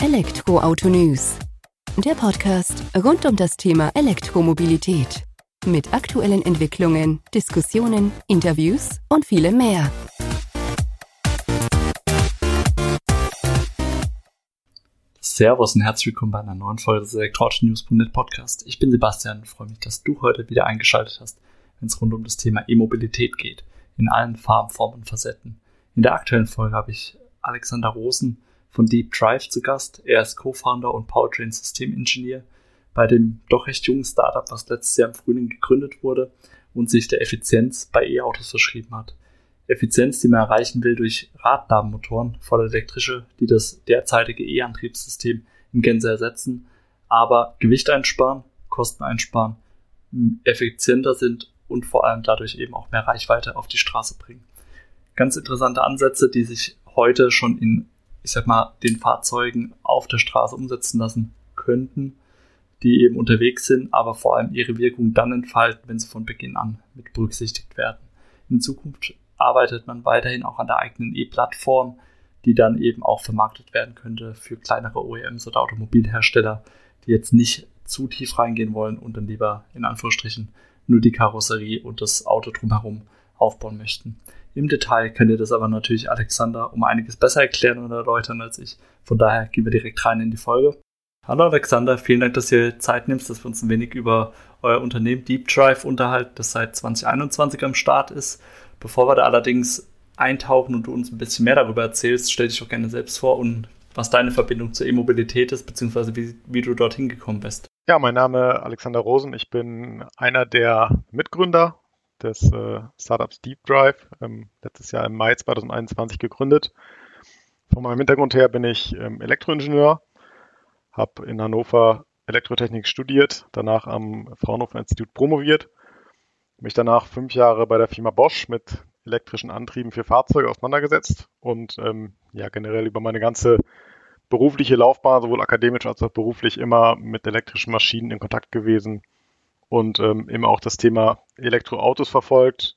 Elektroauto News. Der Podcast rund um das Thema Elektromobilität. Mit aktuellen Entwicklungen, Diskussionen, Interviews und vielem mehr. Servus und herzlich willkommen bei einer neuen Folge des Elektroauto-News.net Podcast. Ich bin Sebastian und freue mich, dass du heute wieder eingeschaltet hast, wenn es rund um das Thema E-Mobilität geht. In allen Farben, Formen und Facetten. In der aktuellen Folge habe ich Alexander Rosen von Deep Drive zu Gast. Er ist Co-Founder und Powertrain System Engineer bei dem doch recht jungen Startup, was letztes Jahr im Frühling gegründet wurde und sich der Effizienz bei E-Autos verschrieben hat. Effizienz, die man erreichen will durch Radnabenmotoren, voll elektrische, die das derzeitige E-Antriebssystem in Gänze ersetzen, aber Gewicht einsparen, Kosten einsparen, effizienter sind und vor allem dadurch eben auch mehr Reichweite auf die Straße bringen. Ganz interessante Ansätze, die sich heute schon in ich sag mal, den Fahrzeugen auf der Straße umsetzen lassen könnten, die eben unterwegs sind, aber vor allem ihre Wirkung dann entfalten, wenn sie von Beginn an mit berücksichtigt werden. In Zukunft arbeitet man weiterhin auch an der eigenen E-Plattform, die dann eben auch vermarktet werden könnte für kleinere OEMs oder Automobilhersteller, die jetzt nicht zu tief reingehen wollen und dann lieber in Anführungsstrichen nur die Karosserie und das Auto drumherum aufbauen möchten. Im Detail könnt ihr das aber natürlich Alexander um einiges besser erklären und erläutern als ich. Von daher gehen wir direkt rein in die Folge. Hallo Alexander, vielen Dank, dass ihr Zeit nimmst, dass wir uns ein wenig über euer Unternehmen Deep Drive unterhalten, das seit 2021 am Start ist. Bevor wir da allerdings eintauchen und du uns ein bisschen mehr darüber erzählst, stell dich doch gerne selbst vor und was deine Verbindung zur E-Mobilität ist, beziehungsweise wie, wie du dorthin gekommen bist. Ja, mein Name ist Alexander Rosen. Ich bin einer der Mitgründer des äh, Startups Deep Drive, ähm, letztes Jahr im Mai 2021 gegründet. Von meinem Hintergrund her bin ich ähm, Elektroingenieur, habe in Hannover Elektrotechnik studiert, danach am Fraunhofer Institut promoviert, mich danach fünf Jahre bei der Firma Bosch mit elektrischen Antrieben für Fahrzeuge auseinandergesetzt und ähm, ja generell über meine ganze berufliche Laufbahn, sowohl akademisch als auch beruflich, immer mit elektrischen Maschinen in Kontakt gewesen und ähm, eben auch das Thema Elektroautos verfolgt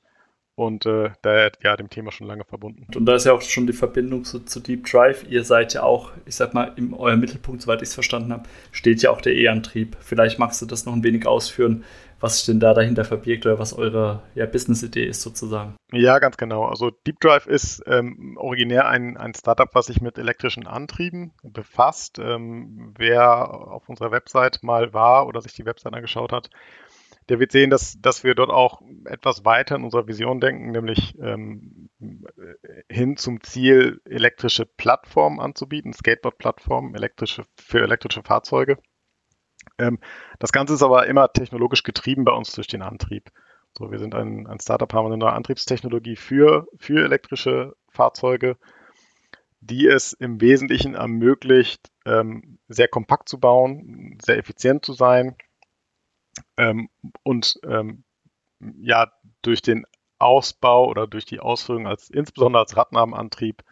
und äh, daher ja dem Thema schon lange verbunden. Und da ist ja auch schon die Verbindung zu, zu Deep Drive. Ihr seid ja auch, ich sag mal, in eurem Mittelpunkt, soweit ich es verstanden habe, steht ja auch der E-Antrieb. Vielleicht magst du das noch ein wenig ausführen, was sich denn da dahinter verbirgt oder was eure ja, Business-Idee ist sozusagen. Ja, ganz genau. Also Deep Drive ist ähm, originär ein, ein Startup, was sich mit elektrischen Antrieben befasst. Ähm, wer auf unserer Website mal war oder sich die Website angeschaut hat, der wird sehen, dass, dass wir dort auch etwas weiter in unserer Vision denken, nämlich ähm, hin zum Ziel, elektrische Plattformen anzubieten, Skateboard-Plattformen elektrische, für elektrische Fahrzeuge. Ähm, das Ganze ist aber immer technologisch getrieben bei uns durch den Antrieb. So, wir sind ein, ein Startup, haben eine neue Antriebstechnologie für, für elektrische Fahrzeuge, die es im Wesentlichen ermöglicht, ähm, sehr kompakt zu bauen, sehr effizient zu sein ähm, und ja, durch den Ausbau oder durch die Ausführung als insbesondere als Radnabenantrieb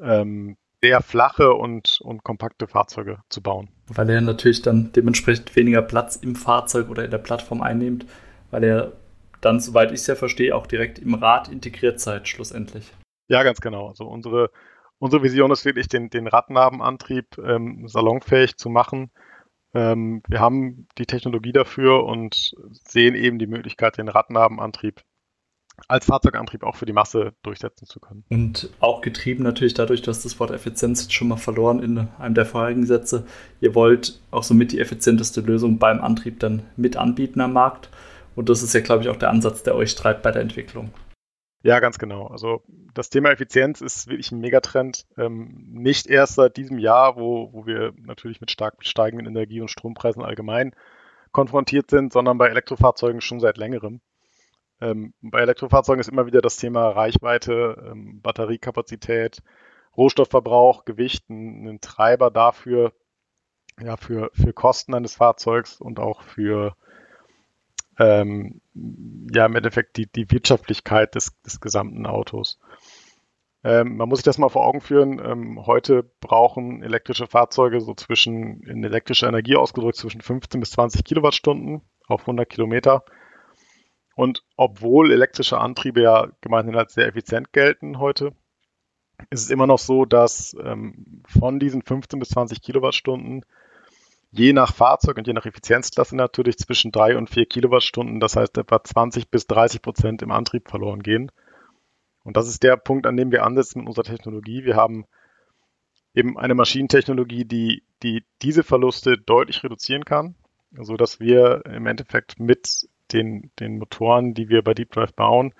ähm, sehr flache und, und kompakte Fahrzeuge zu bauen. Weil er natürlich dann dementsprechend weniger Platz im Fahrzeug oder in der Plattform einnimmt, weil er dann, soweit ich es ja verstehe, auch direkt im Rad integriert seid, schlussendlich. Ja, ganz genau. Also unsere, unsere Vision ist wirklich, den, den Radnabenantrieb ähm, salonfähig zu machen ähm, wir haben die Technologie dafür und sehen eben die Möglichkeit, den Radnabenantrieb als Fahrzeugantrieb auch für die Masse durchsetzen zu können. Und auch getrieben natürlich dadurch, dass das Wort Effizienz schon mal verloren in einem der vorherigen Sätze. Ihr wollt auch somit die effizienteste Lösung beim Antrieb dann mit anbieten am Markt. Und das ist ja, glaube ich, auch der Ansatz, der euch treibt bei der Entwicklung. Ja, ganz genau. Also das Thema Effizienz ist wirklich ein Megatrend. Ähm, nicht erst seit diesem Jahr, wo, wo wir natürlich mit stark steigenden Energie- und Strompreisen allgemein konfrontiert sind, sondern bei Elektrofahrzeugen schon seit längerem. Ähm, bei Elektrofahrzeugen ist immer wieder das Thema Reichweite, ähm, Batteriekapazität, Rohstoffverbrauch, Gewicht ein, ein Treiber dafür, ja, für, für Kosten eines Fahrzeugs und auch für ähm, ja im Endeffekt die, die Wirtschaftlichkeit des, des gesamten Autos. Ähm, man muss sich das mal vor Augen führen. Ähm, heute brauchen elektrische Fahrzeuge so zwischen, in elektrischer Energie ausgedrückt, zwischen 15 bis 20 Kilowattstunden auf 100 Kilometer. Und obwohl elektrische Antriebe ja gemeinhin als sehr effizient gelten heute, ist es immer noch so, dass ähm, von diesen 15 bis 20 Kilowattstunden je nach Fahrzeug und je nach Effizienzklasse natürlich zwischen 3 und 4 Kilowattstunden, das heißt etwa 20 bis 30 Prozent im Antrieb verloren gehen. Und das ist der Punkt, an dem wir ansetzen mit unserer Technologie. Wir haben eben eine Maschinentechnologie, die, die diese Verluste deutlich reduzieren kann, so dass wir im Endeffekt mit den, den Motoren, die wir bei Deep Drive bauen,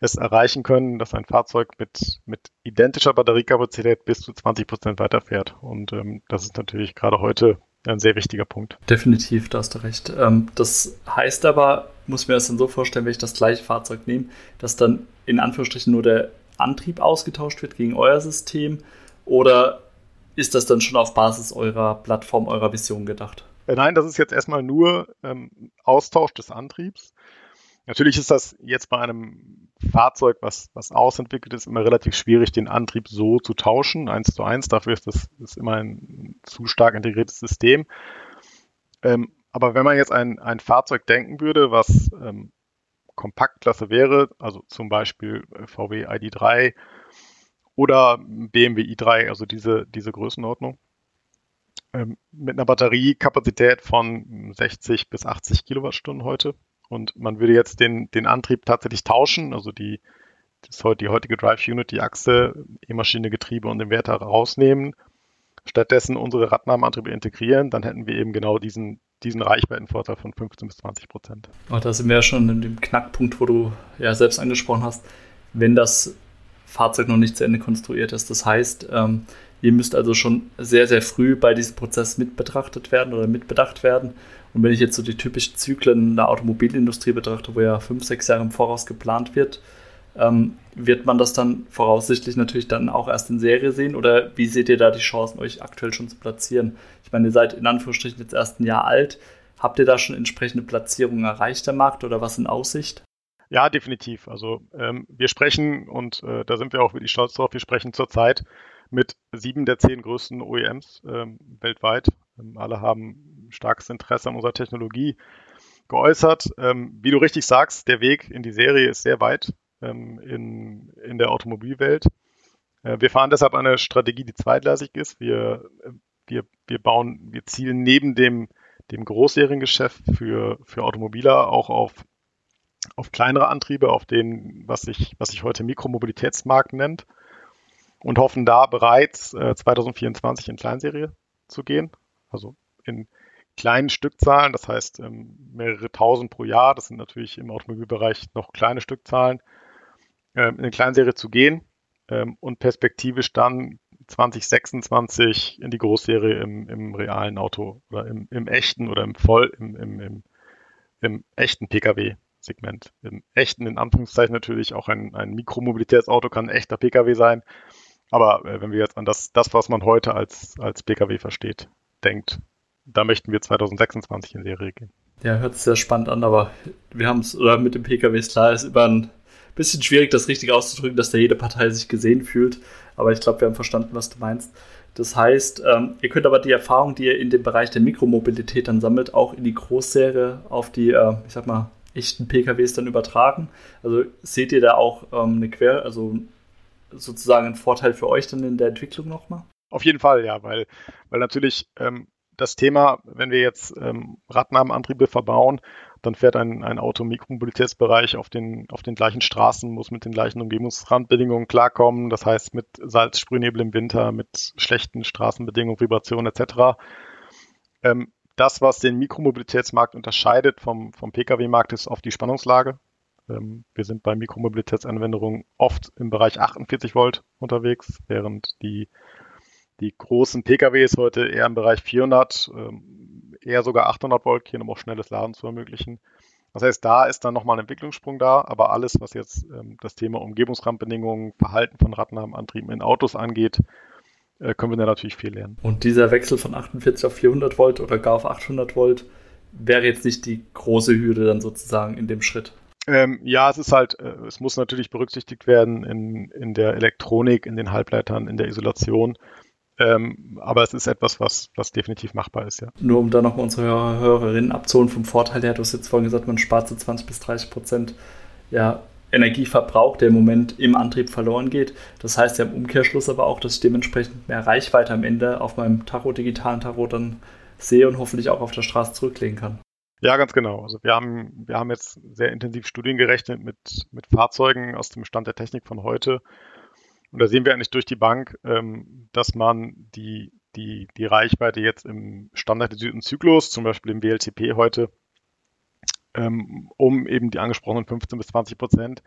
es erreichen können, dass ein Fahrzeug mit, mit identischer Batteriekapazität bis zu 20 Prozent weiterfährt. Und ähm, das ist natürlich gerade heute ein sehr wichtiger Punkt. Definitiv, da hast du recht. Ähm, das heißt aber, muss mir das dann so vorstellen, wenn ich das gleiche Fahrzeug nehme, dass dann in Anführungsstrichen nur der Antrieb ausgetauscht wird gegen euer System oder ist das dann schon auf Basis eurer Plattform, eurer Vision gedacht? Äh, nein, das ist jetzt erstmal nur ähm, Austausch des Antriebs. Natürlich ist das jetzt bei einem Fahrzeug, was, was ausentwickelt ist, immer relativ schwierig, den Antrieb so zu tauschen, eins zu eins. Dafür ist das ist immer ein zu stark integriertes System. Ähm, aber wenn man jetzt ein, ein Fahrzeug denken würde, was ähm, Kompaktklasse wäre, also zum Beispiel äh, VW ID3 oder BMW i3, also diese, diese Größenordnung, mit einer Batteriekapazität von 60 bis 80 Kilowattstunden heute, und man würde jetzt den, den Antrieb tatsächlich tauschen, also die, das, die heutige Drive Unit, die Achse, E-Maschine, Getriebe und den Wert rausnehmen, stattdessen unsere Radnahmeantriebe integrieren, dann hätten wir eben genau diesen, diesen Reichweitenvorteil von 15 bis 20 Prozent. Oh, da sind wir ja schon in dem Knackpunkt, wo du ja selbst angesprochen hast, wenn das Fahrzeug noch nicht zu Ende konstruiert ist. Das heißt, ähm, ihr müsst also schon sehr, sehr früh bei diesem Prozess mit betrachtet werden oder mitbedacht werden und wenn ich jetzt so die typischen Zyklen der Automobilindustrie betrachte, wo ja fünf, sechs Jahre im Voraus geplant wird, ähm, wird man das dann voraussichtlich natürlich dann auch erst in Serie sehen? Oder wie seht ihr da die Chancen, euch aktuell schon zu platzieren? Ich meine, ihr seid in Anführungsstrichen jetzt erst ein Jahr alt. Habt ihr da schon entsprechende Platzierungen erreicht, der Markt, oder was in Aussicht? Ja, definitiv. Also ähm, wir sprechen, und äh, da sind wir auch wirklich stolz drauf, wir sprechen zurzeit mit sieben der zehn größten OEMs ähm, weltweit. Ähm, alle haben starkes Interesse an unserer Technologie geäußert. Ähm, wie du richtig sagst, der Weg in die Serie ist sehr weit ähm, in, in der Automobilwelt. Äh, wir fahren deshalb eine Strategie, die zweigleisig ist. Wir, wir, wir bauen, wir zielen neben dem, dem Großseriengeschäft für, für Automobiler auch auf, auf kleinere Antriebe, auf den, was sich, was sich heute Mikromobilitätsmarkt nennt und hoffen da bereits äh, 2024 in Kleinserie zu gehen. Also in kleinen Stückzahlen, das heißt ähm, mehrere tausend pro Jahr. Das sind natürlich im Automobilbereich noch kleine Stückzahlen, ähm, in Kleinserie zu gehen ähm, und perspektivisch dann 2026 in die Großserie im, im realen Auto oder im, im echten oder im voll, im, im, im, echten Pkw-Segment. Im echten, in Anführungszeichen natürlich, auch ein, ein Mikromobilitätsauto kann ein echter Pkw sein. Aber äh, wenn wir jetzt an das, das, was man heute als, als Pkw versteht, denkt, da möchten wir 2026 in Serie gehen. Ja, hört sich sehr spannend an, aber wir haben es, oder mit dem Pkw ist klar, ist immer ein bisschen schwierig, das richtig auszudrücken, dass da jede Partei sich gesehen fühlt. Aber ich glaube, wir haben verstanden, was du meinst. Das heißt, ähm, ihr könnt aber die Erfahrung, die ihr in dem Bereich der Mikromobilität dann sammelt, auch in die Großserie auf die, äh, ich sag mal, echten PKWs dann übertragen. Also seht ihr da auch ähm, eine Quer, also sozusagen einen Vorteil für euch dann in der Entwicklung nochmal? Auf jeden Fall, ja, weil, weil natürlich ähm, das Thema, wenn wir jetzt ähm, Radnahmenantriebe verbauen, dann fährt ein, ein Auto im Mikromobilitätsbereich auf den, auf den gleichen Straßen, muss mit den gleichen Umgebungsrandbedingungen klarkommen. Das heißt, mit Salzsprühnebel im Winter, mit schlechten Straßenbedingungen, Vibrationen etc. Ähm, das, was den Mikromobilitätsmarkt unterscheidet vom, vom Pkw-Markt, ist oft die Spannungslage. Ähm, wir sind bei Mikromobilitätsanwendungen oft im Bereich 48 Volt unterwegs, während die, die großen PKWs heute eher im Bereich 400, ähm, eher sogar 800 Volt gehen, um auch schnelles Laden zu ermöglichen. Das heißt, da ist dann nochmal ein Entwicklungssprung da, aber alles, was jetzt ähm, das Thema Umgebungsrandbedingungen, Verhalten von Radnahmenantrieben in Autos angeht, äh, können wir da natürlich viel lernen. Und dieser Wechsel von 48 auf 400 Volt oder gar auf 800 Volt wäre jetzt nicht die große Hürde dann sozusagen in dem Schritt. Ähm, ja, es ist halt, äh, es muss natürlich berücksichtigt werden in, in der Elektronik, in den Halbleitern, in der Isolation. Ähm, aber es ist etwas, was, was definitiv machbar ist, ja. Nur um da nochmal unsere Hörer, Hörerinnen abzuholen vom Vorteil her, du hast jetzt vorhin gesagt, man spart so 20 bis 30 Prozent ja, Energieverbrauch, der im Moment im Antrieb verloren geht. Das heißt ja im Umkehrschluss aber auch, dass ich dementsprechend mehr Reichweite am Ende auf meinem Tacho, digitalen Tacho dann sehe und hoffentlich auch auf der Straße zurücklegen kann. Ja, ganz genau. Also wir haben, wir haben jetzt sehr intensiv Studien gerechnet mit, mit Fahrzeugen aus dem Stand der Technik von heute. Und da sehen wir eigentlich durch die Bank, ähm, dass man die, die, die Reichweite jetzt im standardisierten Zyklus, zum Beispiel im WLTP heute, ähm, um eben die angesprochenen 15 bis 20 Prozent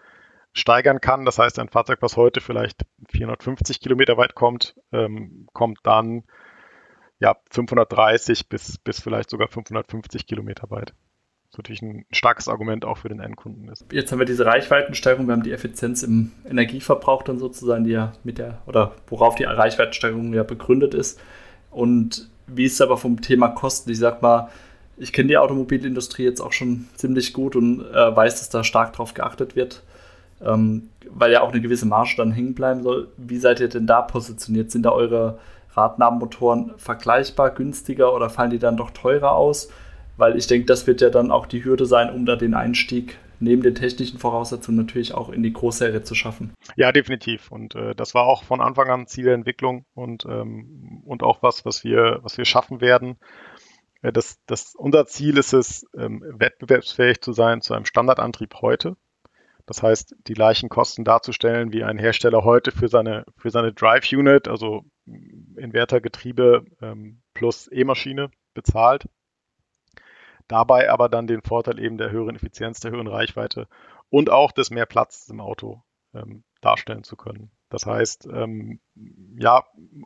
steigern kann. Das heißt, ein Fahrzeug, was heute vielleicht 450 Kilometer weit kommt, ähm, kommt dann ja, 530 bis, bis vielleicht sogar 550 Kilometer weit. Was natürlich ein starkes Argument auch für den Endkunden ist. Jetzt haben wir diese Reichweitensteigerung, wir haben die Effizienz im Energieverbrauch dann sozusagen, die ja mit der, oder worauf die Reichweitensteigerung ja begründet ist. Und wie ist es aber vom Thema Kosten? Ich sag mal, ich kenne die Automobilindustrie jetzt auch schon ziemlich gut und äh, weiß, dass da stark drauf geachtet wird, ähm, weil ja auch eine gewisse Marge dann hängen bleiben soll. Wie seid ihr denn da positioniert? Sind da eure Radnabenmotoren vergleichbar, günstiger oder fallen die dann doch teurer aus? Weil ich denke, das wird ja dann auch die Hürde sein, um da den Einstieg neben den technischen Voraussetzungen natürlich auch in die Großserie zu schaffen. Ja, definitiv. Und äh, das war auch von Anfang an Ziel der Entwicklung und, ähm, und auch was, was wir, was wir schaffen werden. Äh, das, das, unser Ziel ist es, ähm, wettbewerbsfähig zu sein zu einem Standardantrieb heute. Das heißt, die gleichen Kosten darzustellen, wie ein Hersteller heute für seine, für seine Drive Unit, also Invertergetriebe ähm, plus E-Maschine bezahlt. Dabei aber dann den Vorteil eben der höheren Effizienz, der höheren Reichweite und auch des mehr Platz im Auto ähm, darstellen zu können. Das heißt, ähm, ja,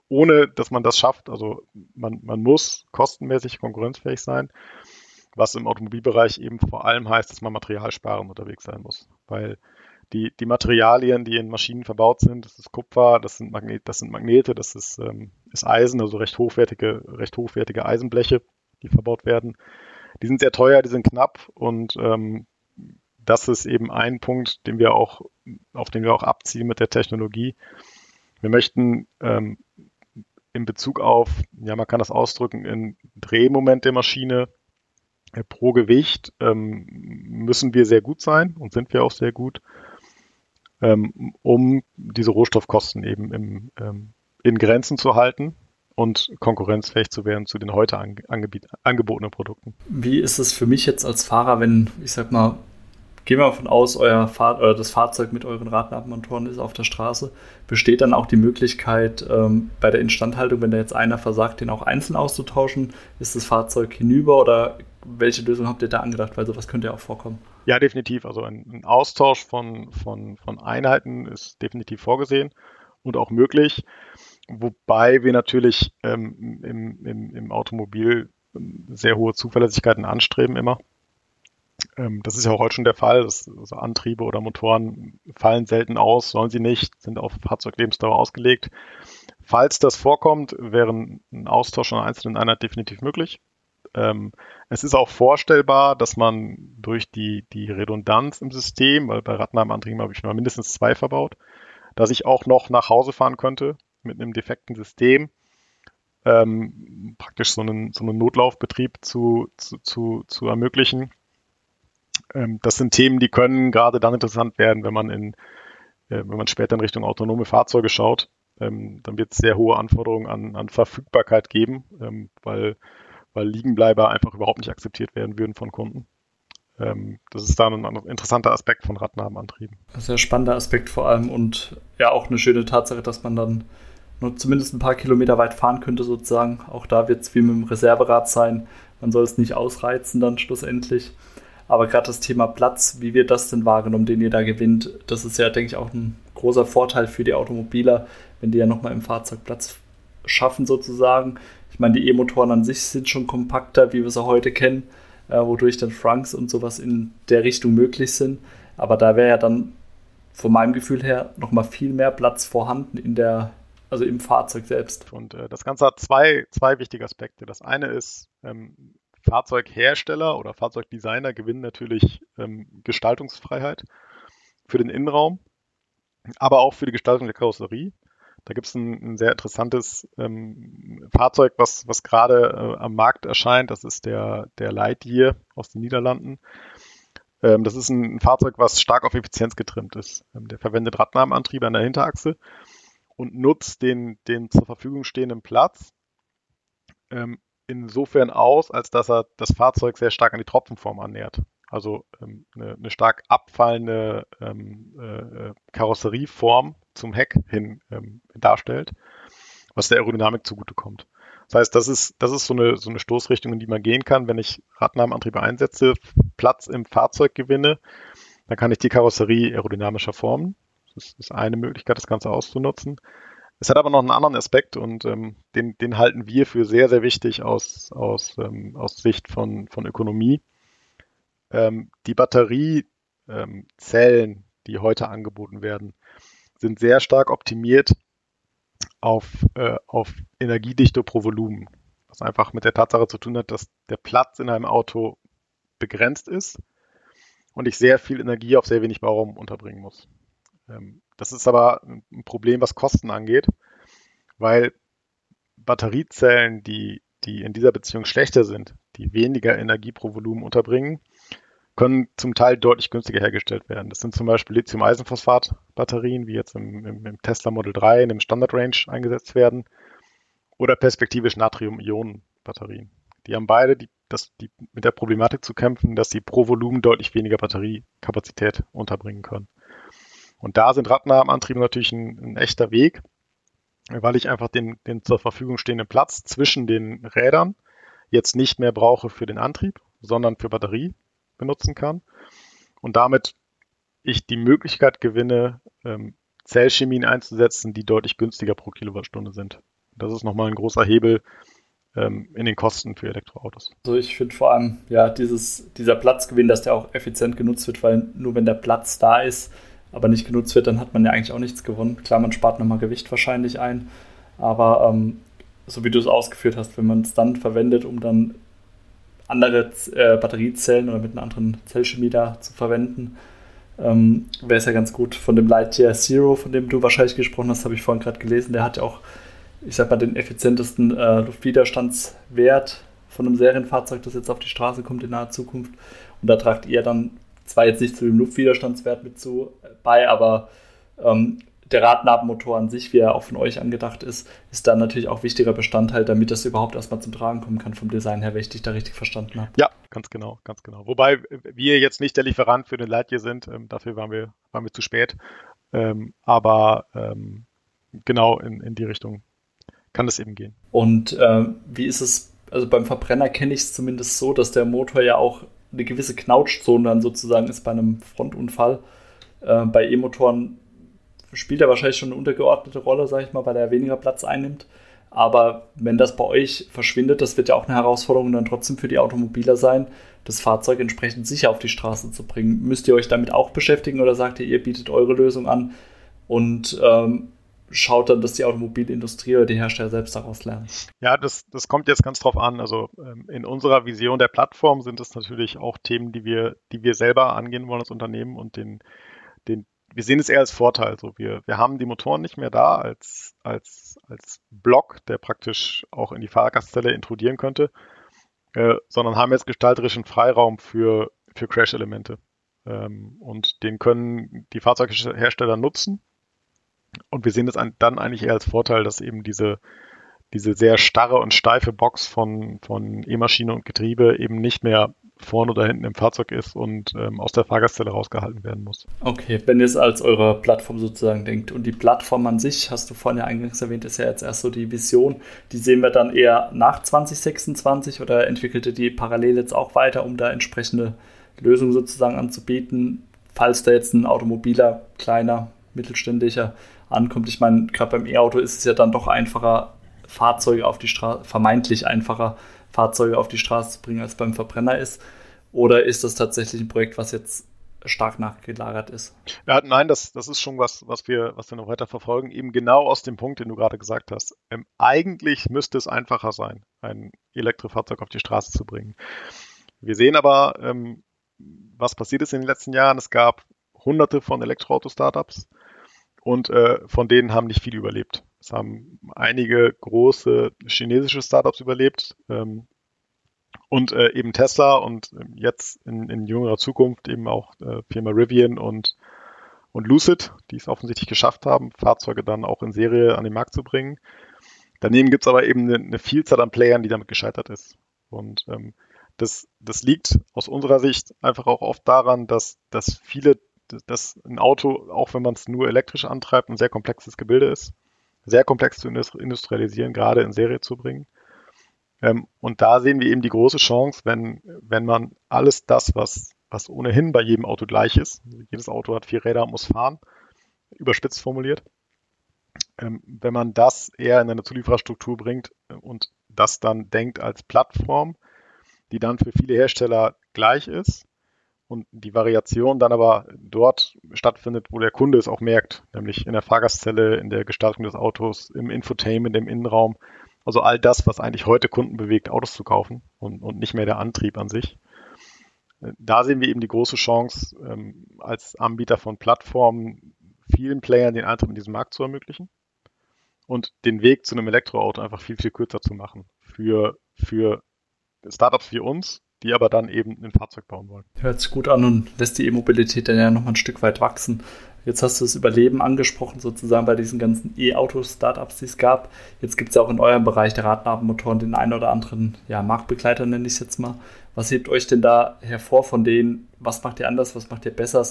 ohne dass man das schafft, also man, man muss kostenmäßig konkurrenzfähig sein, was im Automobilbereich eben vor allem heißt, dass man materialsparend unterwegs sein muss, weil die, die Materialien, die in Maschinen verbaut sind, das ist Kupfer, das sind, Magnet, das sind Magnete, das ist, ähm, ist Eisen, also recht hochwertige, recht hochwertige Eisenbleche, die verbaut werden. Die sind sehr teuer, die sind knapp und ähm, das ist eben ein Punkt, den wir auch, auf den wir auch abziehen mit der Technologie. Wir möchten ähm, in Bezug auf, ja, man kann das ausdrücken, in Drehmoment der Maschine pro Gewicht ähm, müssen wir sehr gut sein und sind wir auch sehr gut ähm, um diese Rohstoffkosten eben im, ähm, in Grenzen zu halten und konkurrenzfähig zu werden zu den heute ange angebotenen Produkten. Wie ist es für mich jetzt als Fahrer, wenn, ich sag mal, gehen wir davon aus, euer Fahr oder das Fahrzeug mit euren Radnabenmotoren ist auf der Straße, besteht dann auch die Möglichkeit, ähm, bei der Instandhaltung, wenn da jetzt einer versagt, den auch einzeln auszutauschen? Ist das Fahrzeug hinüber oder welche Lösung habt ihr da angedacht? Weil sowas könnte ja auch vorkommen. Ja, definitiv. Also ein, ein Austausch von, von, von Einheiten ist definitiv vorgesehen und auch möglich. Wobei wir natürlich ähm, im, im, im Automobil ähm, sehr hohe Zuverlässigkeiten anstreben immer. Ähm, das ist ja auch heute schon der Fall. Das, also Antriebe oder Motoren fallen selten aus, sollen sie nicht, sind auf Fahrzeuglebensdauer ausgelegt. Falls das vorkommt, wäre ein Austausch einer einzelnen Einheit definitiv möglich. Ähm, es ist auch vorstellbar, dass man durch die, die Redundanz im System, weil bei Radnabenantrieben habe ich mal mindestens zwei verbaut, dass ich auch noch nach Hause fahren könnte mit einem defekten System, ähm, praktisch so einen, so einen Notlaufbetrieb zu, zu, zu, zu ermöglichen. Ähm, das sind Themen, die können gerade dann interessant werden, wenn man in, äh, wenn man später in Richtung autonome Fahrzeuge schaut. Ähm, dann wird es sehr hohe Anforderungen an, an Verfügbarkeit geben, ähm, weil weil Liegenbleiber einfach überhaupt nicht akzeptiert werden würden von Kunden. Ähm, das ist da ein interessanter Aspekt von Radnabenantrieben. Ein spannender Aspekt vor allem und ja auch eine schöne Tatsache, dass man dann nur zumindest ein paar Kilometer weit fahren könnte sozusagen. Auch da wird es wie mit dem Reserverad sein. Man soll es nicht ausreizen dann schlussendlich. Aber gerade das Thema Platz, wie wird das denn wahrgenommen, den ihr da gewinnt, das ist ja, denke ich, auch ein großer Vorteil für die Automobiler, wenn die ja nochmal im Fahrzeug Platz schaffen sozusagen. Ich meine, die E-Motoren an sich sind schon kompakter, wie wir sie heute kennen, äh, wodurch dann Franks und sowas in der Richtung möglich sind. Aber da wäre ja dann von meinem Gefühl her nochmal viel mehr Platz vorhanden in der, also im Fahrzeug selbst. Und äh, das Ganze hat zwei, zwei wichtige Aspekte. Das eine ist, ähm, Fahrzeughersteller oder Fahrzeugdesigner gewinnen natürlich ähm, Gestaltungsfreiheit für den Innenraum, aber auch für die Gestaltung der Karosserie. Da gibt es ein, ein, sehr interessantes ähm, Fahrzeug, was, was gerade äh, am Markt erscheint. Das ist der, der Lightyear aus den Niederlanden. Ähm, das ist ein, ein, Fahrzeug, was stark auf Effizienz getrimmt ist. Ähm, der verwendet Radnahmenantriebe an der Hinterachse und nutzt den, den zur Verfügung stehenden Platz ähm, insofern aus, als dass er das Fahrzeug sehr stark an die Tropfenform annähert. Also ähm, eine, eine, stark abfallende ähm, äh, Karosserieform zum Heck hin ähm, darstellt, was der Aerodynamik zugutekommt. Das heißt, das ist, das ist so eine, so eine Stoßrichtung, in die man gehen kann. Wenn ich Radnahmenantriebe einsetze, Platz im Fahrzeug gewinne, dann kann ich die Karosserie aerodynamischer formen. Das ist eine Möglichkeit, das Ganze auszunutzen. Es hat aber noch einen anderen Aspekt und ähm, den, den halten wir für sehr, sehr wichtig aus, aus, ähm, aus Sicht von, von Ökonomie. Ähm, die Batteriezellen, ähm, die heute angeboten werden, sind sehr stark optimiert auf, äh, auf Energiedichte pro Volumen. Was einfach mit der Tatsache zu tun hat, dass der Platz in einem Auto begrenzt ist und ich sehr viel Energie auf sehr wenig Bauraum unterbringen muss. Ähm, das ist aber ein Problem, was Kosten angeht, weil Batteriezellen, die, die in dieser Beziehung schlechter sind, die weniger Energie pro Volumen unterbringen, können zum Teil deutlich günstiger hergestellt werden. Das sind zum Beispiel Lithium-Eisenphosphat-Batterien, wie jetzt im, im, im, Tesla Model 3 in dem Standard Range eingesetzt werden, oder perspektivisch Natrium-Ionen-Batterien. Die haben beide die, das, die, mit der Problematik zu kämpfen, dass sie pro Volumen deutlich weniger Batteriekapazität unterbringen können. Und da sind Radnabenantriebe natürlich ein, ein echter Weg, weil ich einfach den, den zur Verfügung stehenden Platz zwischen den Rädern jetzt nicht mehr brauche für den Antrieb, sondern für Batterie benutzen kann. Und damit ich die Möglichkeit gewinne, ähm, Zellchemien einzusetzen, die deutlich günstiger pro Kilowattstunde sind. Das ist nochmal ein großer Hebel ähm, in den Kosten für Elektroautos. Also ich finde vor allem, ja, dieses, dieser Platzgewinn, dass der auch effizient genutzt wird, weil nur wenn der Platz da ist, aber nicht genutzt wird, dann hat man ja eigentlich auch nichts gewonnen. Klar, man spart nochmal Gewicht wahrscheinlich ein, aber ähm, so wie du es ausgeführt hast, wenn man es dann verwendet, um dann andere äh, Batteriezellen oder mit einer anderen Zellchemie da zu verwenden, ähm, wäre es ja ganz gut. Von dem Lightyear Zero, von dem du wahrscheinlich gesprochen hast, habe ich vorhin gerade gelesen. Der hat ja auch, ich sag mal, den effizientesten äh, Luftwiderstandswert von einem Serienfahrzeug, das jetzt auf die Straße kommt in naher Zukunft. Und da tragt ihr dann zwar jetzt nicht zu dem Luftwiderstandswert mit zu äh, bei, aber ähm, der Radnabenmotor an sich, wie er auch von euch angedacht ist, ist dann natürlich auch wichtiger Bestandteil, damit das überhaupt erstmal zum Tragen kommen kann vom Design her, wenn ich dich da richtig verstanden habe. Ja, ganz genau, ganz genau. Wobei wir jetzt nicht der Lieferant für den Lightyear sind, ähm, dafür waren wir, waren wir zu spät. Ähm, aber ähm, genau in, in die Richtung kann es eben gehen. Und äh, wie ist es, also beim Verbrenner kenne ich es zumindest so, dass der Motor ja auch eine gewisse Knautschzone dann sozusagen ist bei einem Frontunfall. Äh, bei E-Motoren spielt er wahrscheinlich schon eine untergeordnete Rolle, sage ich mal, weil er weniger Platz einnimmt. Aber wenn das bei euch verschwindet, das wird ja auch eine Herausforderung dann trotzdem für die Automobiler sein, das Fahrzeug entsprechend sicher auf die Straße zu bringen. Müsst ihr euch damit auch beschäftigen oder sagt ihr, ihr bietet eure Lösung an und ähm, schaut dann, dass die Automobilindustrie oder die Hersteller selbst daraus lernen? Ja, das, das kommt jetzt ganz drauf an. Also ähm, in unserer Vision der Plattform sind es natürlich auch Themen, die wir, die wir selber angehen wollen als Unternehmen und den, den, wir sehen es eher als Vorteil. Also wir, wir haben die Motoren nicht mehr da als, als, als Block, der praktisch auch in die Fahrgastzelle intrudieren könnte, äh, sondern haben jetzt gestalterischen Freiraum für, für Crash-Elemente. Ähm, und den können die Fahrzeughersteller nutzen. Und wir sehen es dann eigentlich eher als Vorteil, dass eben diese, diese sehr starre und steife Box von, von E-Maschine und Getriebe eben nicht mehr vorne oder hinten im Fahrzeug ist und ähm, aus der Fahrgastzelle rausgehalten werden muss. Okay, wenn ihr es als eure Plattform sozusagen denkt und die Plattform an sich, hast du vorhin ja eingangs erwähnt, ist ja jetzt erst so die Vision, die sehen wir dann eher nach 2026 oder entwickelt ihr die parallel jetzt auch weiter, um da entsprechende Lösungen sozusagen anzubieten, falls da jetzt ein Automobiler, kleiner, mittelständischer ankommt. Ich meine, gerade beim E-Auto ist es ja dann doch einfacher, Fahrzeuge auf die Straße, vermeintlich einfacher, Fahrzeuge auf die Straße zu bringen, als beim Verbrenner ist? Oder ist das tatsächlich ein Projekt, was jetzt stark nachgelagert ist? Ja, nein, das, das ist schon was, was wir, was wir noch weiter verfolgen. Eben genau aus dem Punkt, den du gerade gesagt hast. Ähm, eigentlich müsste es einfacher sein, ein Elektrofahrzeug auf die Straße zu bringen. Wir sehen aber, ähm, was passiert ist in den letzten Jahren. Es gab hunderte von Elektroauto-Startups und äh, von denen haben nicht viele überlebt. Es haben einige große chinesische Startups überlebt. Ähm, Und äh, eben Tesla und ähm, jetzt in, in jüngerer Zukunft eben auch äh, Firma Rivian und, und Lucid, die es offensichtlich geschafft haben, Fahrzeuge dann auch in Serie an den Markt zu bringen. Daneben gibt es aber eben eine, eine, Vielzahl an Playern, die damit gescheitert ist. Und ähm, das, das liegt aus unserer Sicht einfach auch oft daran, dass, dass viele, dass ein Auto, auch wenn man es nur elektrisch antreibt, ein sehr komplexes Gebilde ist. Sehr komplex zu industrialisieren, gerade in Serie zu bringen. Ähm, und da sehen wir eben die große Chance, wenn, wenn man alles das, was, was ohnehin bei jedem Auto gleich ist, jedes Auto hat vier Räder und muss fahren, überspitzt formuliert, ähm, wenn man das eher in eine Zuliefererstruktur bringt und das dann denkt als Plattform, die dann für viele Hersteller gleich ist und die Variation dann aber dort stattfindet, wo der Kunde es auch merkt, nämlich in der Fahrgastzelle, in der Gestaltung des Autos, im Infotainment, im Innenraum. Also all das, was eigentlich heute Kunden bewegt, Autos zu kaufen und, und nicht mehr der Antrieb an sich. Da sehen wir eben die große Chance, ähm, als Anbieter von Plattformen vielen Playern den Eintritt in diesen Markt zu ermöglichen und den Weg zu einem Elektroauto einfach viel, viel kürzer zu machen. Für, für Startups wie uns, die aber dann eben ein Fahrzeug bauen wollen. Hört sich gut an und lässt die E-Mobilität dann ja nochmal ein Stück weit wachsen. Jetzt hast du das Überleben angesprochen, sozusagen bei diesen ganzen E-Auto-Startups, die es gab. Jetzt gibt es ja auch in eurem Bereich der Radnabenmotoren den einen oder anderen ja, Marktbegleiter, nenne ich es jetzt mal. Was hebt euch denn da hervor von denen? Was macht ihr anders? Was macht ihr besser?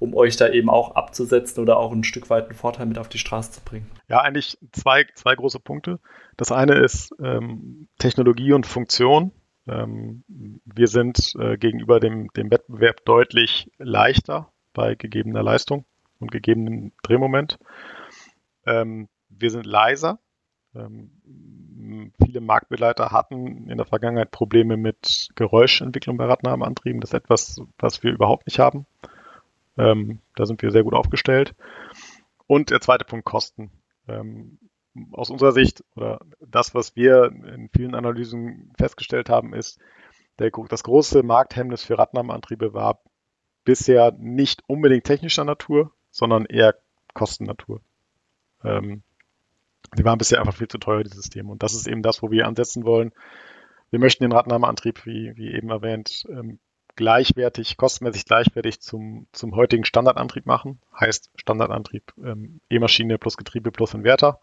um euch da eben auch abzusetzen oder auch ein Stück weit einen Vorteil mit auf die Straße zu bringen? Ja, eigentlich zwei, zwei große Punkte. Das eine ist ähm, Technologie und Funktion. Ähm, wir sind äh, gegenüber dem, dem Wettbewerb deutlich leichter bei gegebener Leistung und gegebenem Drehmoment. Ähm, wir sind leiser. Ähm, viele Marktbegleiter hatten in der Vergangenheit Probleme mit Geräuschentwicklung bei Radnabenantrieben. Das ist etwas, was wir überhaupt nicht haben. Da sind wir sehr gut aufgestellt. Und der zweite Punkt Kosten. Aus unserer Sicht oder das, was wir in vielen Analysen festgestellt haben, ist, der, das große Markthemmnis für Radnahmeantriebe war bisher nicht unbedingt technischer Natur, sondern eher Kostennatur. Ähm, die waren bisher einfach viel zu teuer, die Systeme. Und das ist eben das, wo wir ansetzen wollen. Wir möchten den Radnahmeantrieb, wie, wie eben erwähnt, ähm, gleichwertig, kostenmäßig gleichwertig zum, zum heutigen Standardantrieb machen. Heißt Standardantrieb ähm, E-Maschine plus Getriebe plus Inverter.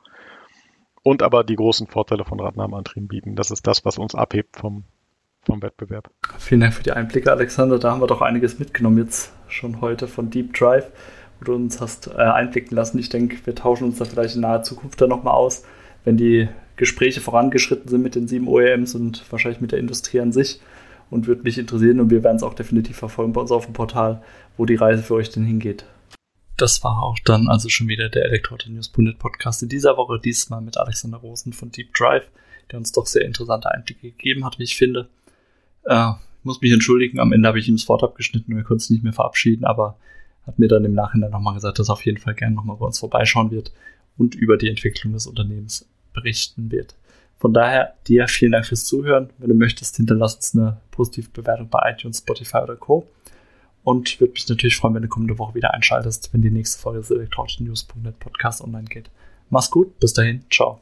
Und aber die großen Vorteile von Radnahmeantrieben bieten. Das ist das, was uns abhebt vom, vom Wettbewerb. Vielen Dank für die Einblicke, Alexander. Da haben wir doch einiges mitgenommen jetzt schon heute von Deep Drive, wo du uns hast äh, einblicken lassen. Ich denke, wir tauschen uns da vielleicht in naher Zukunft dann nochmal aus, wenn die Gespräche vorangeschritten sind mit den sieben OEMs und wahrscheinlich mit der Industrie an sich und würde mich interessieren und wir werden es auch definitiv verfolgen bei uns auf dem Portal, wo die Reise für euch denn hingeht. Das war auch dann also schon wieder der Elektroauto-News.net Podcast in dieser Woche, diesmal mit Alexander Rosen von Deep Drive, der uns doch sehr interessante Einblicke gegeben hat, wie ich finde. Äh, ich muss mich entschuldigen, am Ende habe ich ihm das Wort abgeschnitten und wir konnten es nicht mehr verabschieden, aber hat mir dann im Nachhinein nochmal gesagt, dass er auf jeden Fall gerne nochmal bei uns vorbeischauen wird und über die Entwicklung des Unternehmens berichten wird. Von daher dir vielen Dank fürs Zuhören. Wenn du möchtest, hinterlass uns eine positive Bewertung bei iTunes, Spotify oder Co. Und würde mich natürlich freuen, wenn du kommende Woche wieder einschaltest, wenn die nächste Folge des elektronews.net Podcast online geht. Mach's gut, bis dahin, ciao.